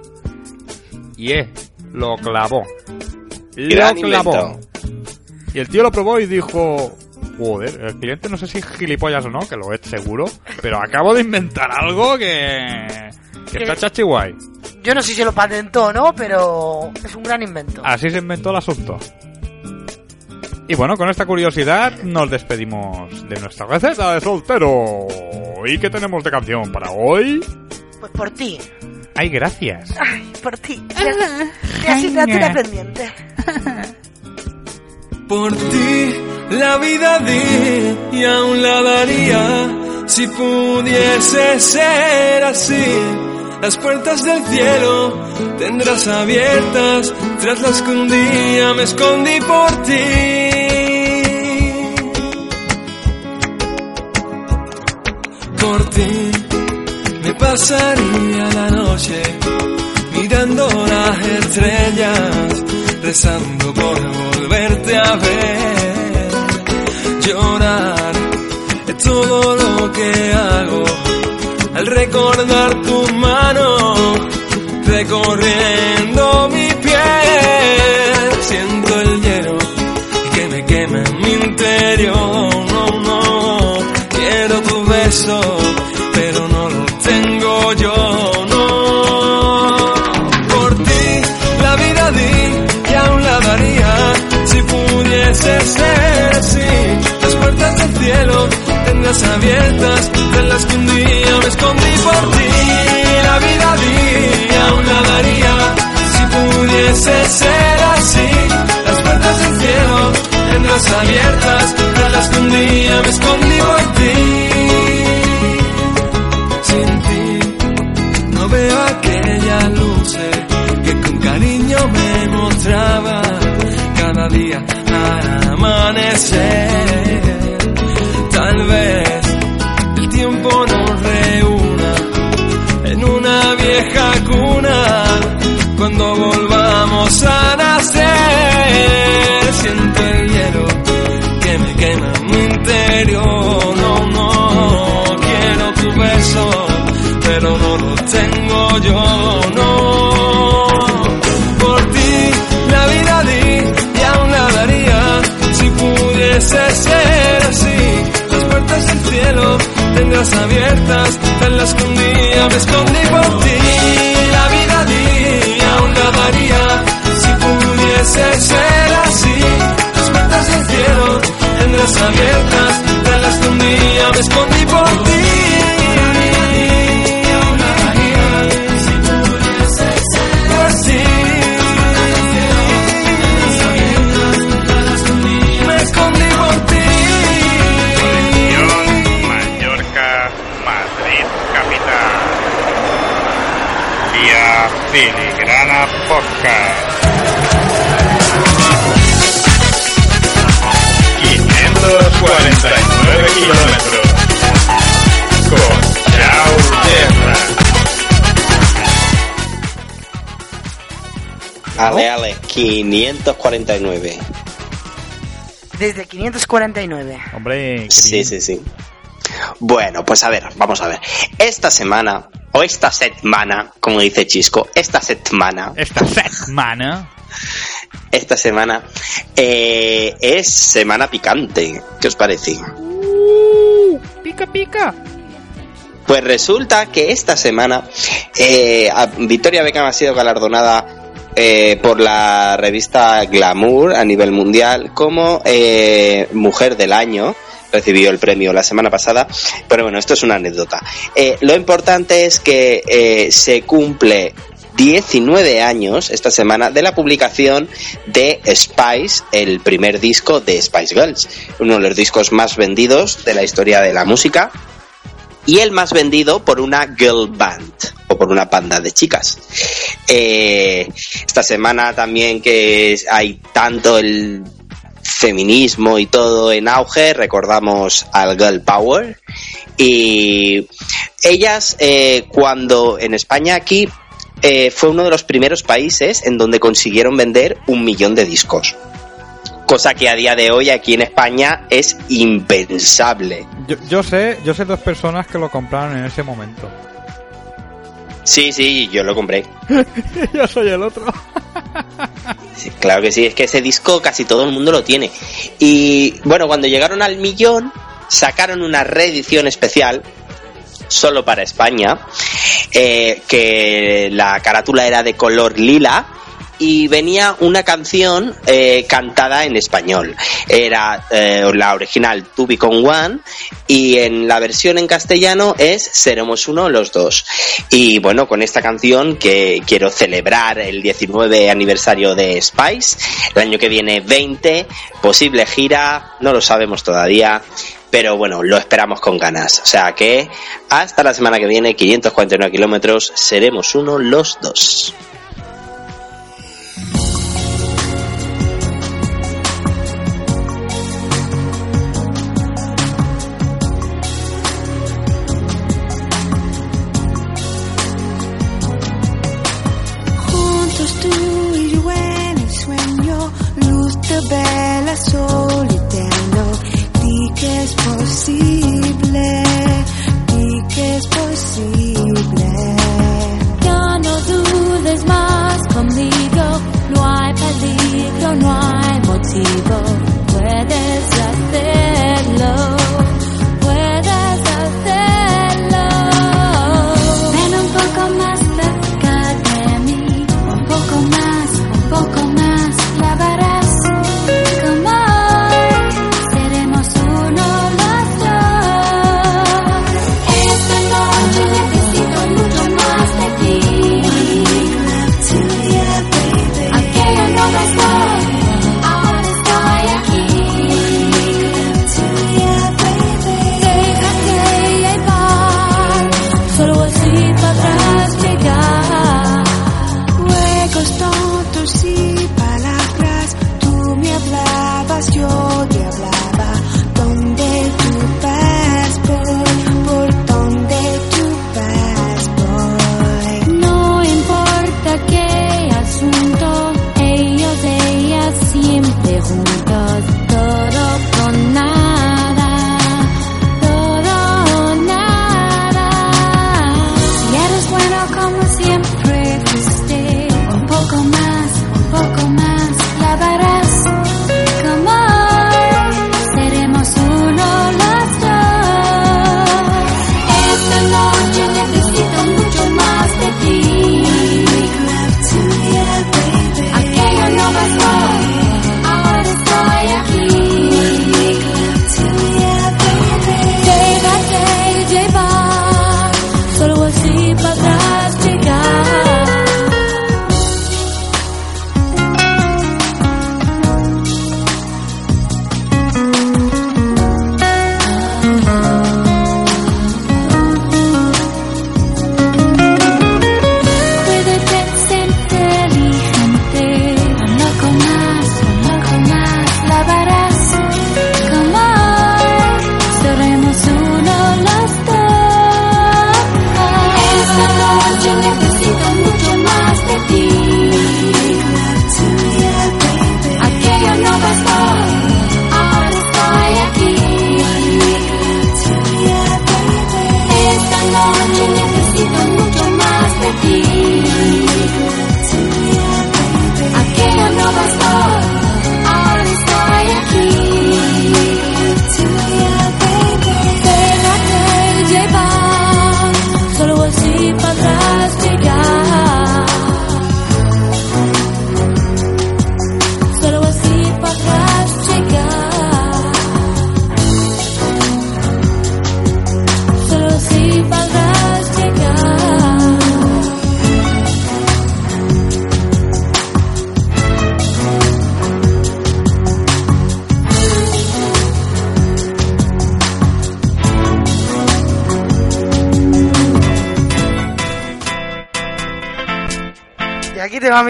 Y eh, lo clavó. Lo clavó. Y el tío lo probó y dijo, joder, el cliente no sé si es gilipollas o no, que lo es seguro, pero acabo de inventar algo que... que está chachi guay. Yo no sé si lo patentó o no, pero es un gran invento. Así se inventó el asunto. Y bueno, con esta curiosidad nos despedimos de nuestra receta de soltero. ¿Y qué tenemos de canción para hoy? Pues por ti. Ay, gracias. Ay, por ti. De asignatura pendiente. Por ti la vida di y aún la daría si pudiese ser así. Las puertas del cielo tendrás abiertas tras las que un día me escondí por ti. Por ti pasaría la noche mirando las estrellas, rezando por volverte a ver, llorar es todo lo que hago al recordar tu mano recorriendo tendrás abiertas de las que un día me escondí por ti. La vida y aún la daría si pudiese ser así. Las puertas del cielo tendrás abiertas de las que un día me escondí por ti. Día me escondí por ti. La vida di aún la daría si pudiese ser así. Las puertas del cielo tendrás abiertas, en las día me escondí por ti. Podcast. 549 kilómetros. Con Chao Tierra. Ale, ale, 549. Desde 549. Hombre, Sí, sí, sí. Bueno, pues a ver, vamos a ver. Esta semana, o esta semana, como dice Chisco, esta semana. Esta semana. Esta semana eh, es semana picante. ¿Qué os parece? pica, pica. Pues resulta que esta semana eh, Victoria Beckham ha sido galardonada eh, por la revista Glamour a nivel mundial como eh, Mujer del Año. Recibió el premio la semana pasada, pero bueno, esto es una anécdota. Eh, lo importante es que eh, se cumple 19 años esta semana de la publicación de Spice, el primer disco de Spice Girls, uno de los discos más vendidos de la historia de la música y el más vendido por una girl band o por una banda de chicas. Eh, esta semana también que hay tanto el feminismo y todo en auge, recordamos al Girl Power y ellas eh, cuando en España aquí eh, fue uno de los primeros países en donde consiguieron vender un millón de discos. Cosa que a día de hoy aquí en España es impensable. Yo, yo sé, yo sé dos personas que lo compraron en ese momento. Sí, sí, yo lo compré. yo soy el otro. Sí, claro que sí, es que ese disco casi todo el mundo lo tiene. Y bueno, cuando llegaron al millón, sacaron una reedición especial solo para España, eh, que la carátula era de color lila y venía una canción eh, cantada en español. Era eh, la original To Be Con One y en la versión en castellano es Seremos uno los dos. Y bueno, con esta canción que quiero celebrar el 19 aniversario de Spice, el año que viene 20, posible gira, no lo sabemos todavía. Pero bueno, lo esperamos con ganas. O sea que hasta la semana que viene, 549 kilómetros, seremos uno los dos. Juntos hay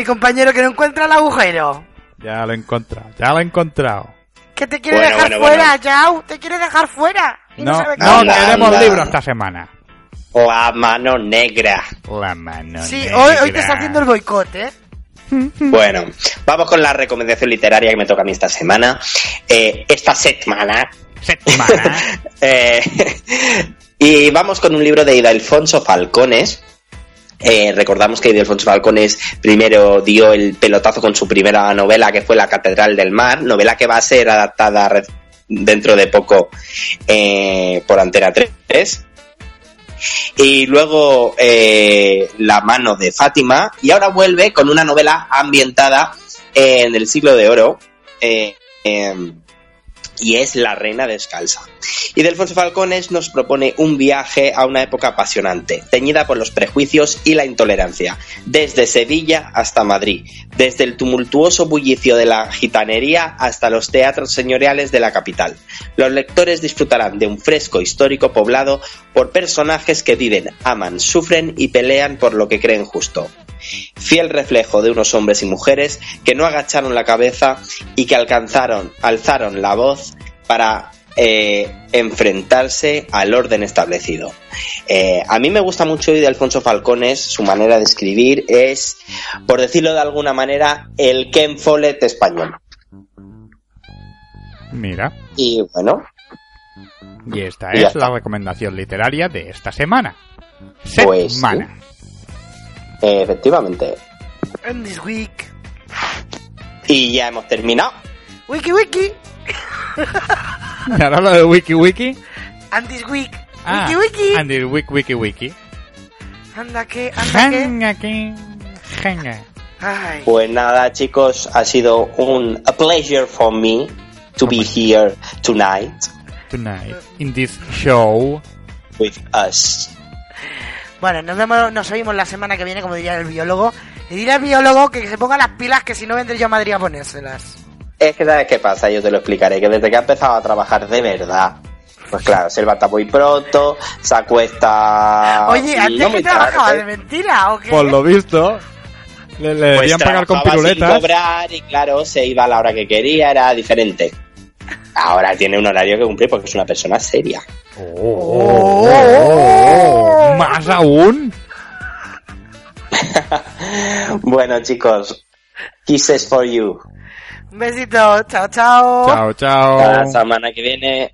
mi compañero, que no encuentra el agujero. Ya lo he encontrado, ya lo he encontrado. Que te quiere Bueno, dejar bueno, fuera, bueno. Yao. Te quiere dejar fuera. No, No, sabe no, tenemos anda. libro esta semana. La mano negra. La mano Sí, negra. hoy, hoy te está haciendo el boicot, ¿eh? Bueno, vamos con la recomendación literaria que me toca a mí esta semana. Eh, esta semana. Semana. Eh, y vamos con un libro de Ildefonso Falcones. Eh, recordamos que Ildefonso Falcones primero dio el pelotazo con su primera novela, que fue La Catedral del Mar, novela que va a ser adaptada dentro de poco eh, por Antena 3. Y luego eh, La mano de Fátima. Y ahora vuelve con una novela ambientada en el siglo de oro. em, y es La Reina Descalza. Y Delfonso Falcones nos propone un viaje a una época apasionante, teñida por los prejuicios y la intolerancia, desde Sevilla hasta Madrid, desde el tumultuoso bullicio de la gitanería hasta los teatros señoriales de la capital. Los lectores disfrutarán de un fresco histórico poblado por personajes que viven, aman, sufren y pelean por lo que creen justo. Fiel reflejo de unos hombres y mujeres que no agacharon la cabeza y que alcanzaron, alzaron la voz para eh, enfrentarse al orden establecido. Eh, a mí me gusta mucho de Alfonso Falcones, su manera de escribir es, por decirlo de alguna manera, el Ken Follett español. Mira, Y bueno, y esta Y es la recomendación literaria de esta semana. Pues sí. Eh, efectivamente. En this week. Y ya hemos terminado. Wiki wiki. Y ahora lo de Wiki Wiki. And this week. Ah, Wiki wiki. and the Wiki Wiki Wiki. Anda que, anda que. Jenga. Ay. Pues nada, chicos, ha sido un a pleasure for me to be here tonight Tonight, in this show. with us. Bueno, nos vemos, nos oímos la semana que viene, como diría el biólogo. Y dile al biólogo que se ponga las pilas, que si no vendré yo a Madrid a ponérselas. Es que sabes qué pasa, yo te lo explicaré, que desde que ha empezado a trabajar de verdad, pues claro, se levanta muy pronto, se acuesta... Oye, no antes muy que trabajaba tarde. de mentira, ¿o qué? Por lo visto, le, le Pues debían pagar con trabajaba sin piruletas. cobrar y claro, se iba a la hora que quería, era diferente. Ahora tiene un horario que cumplir porque es una persona seria. Oh, Más aún. Bueno, chicos, kisses for you. Un besito, chao, chao. Chao, chao. La semana que viene.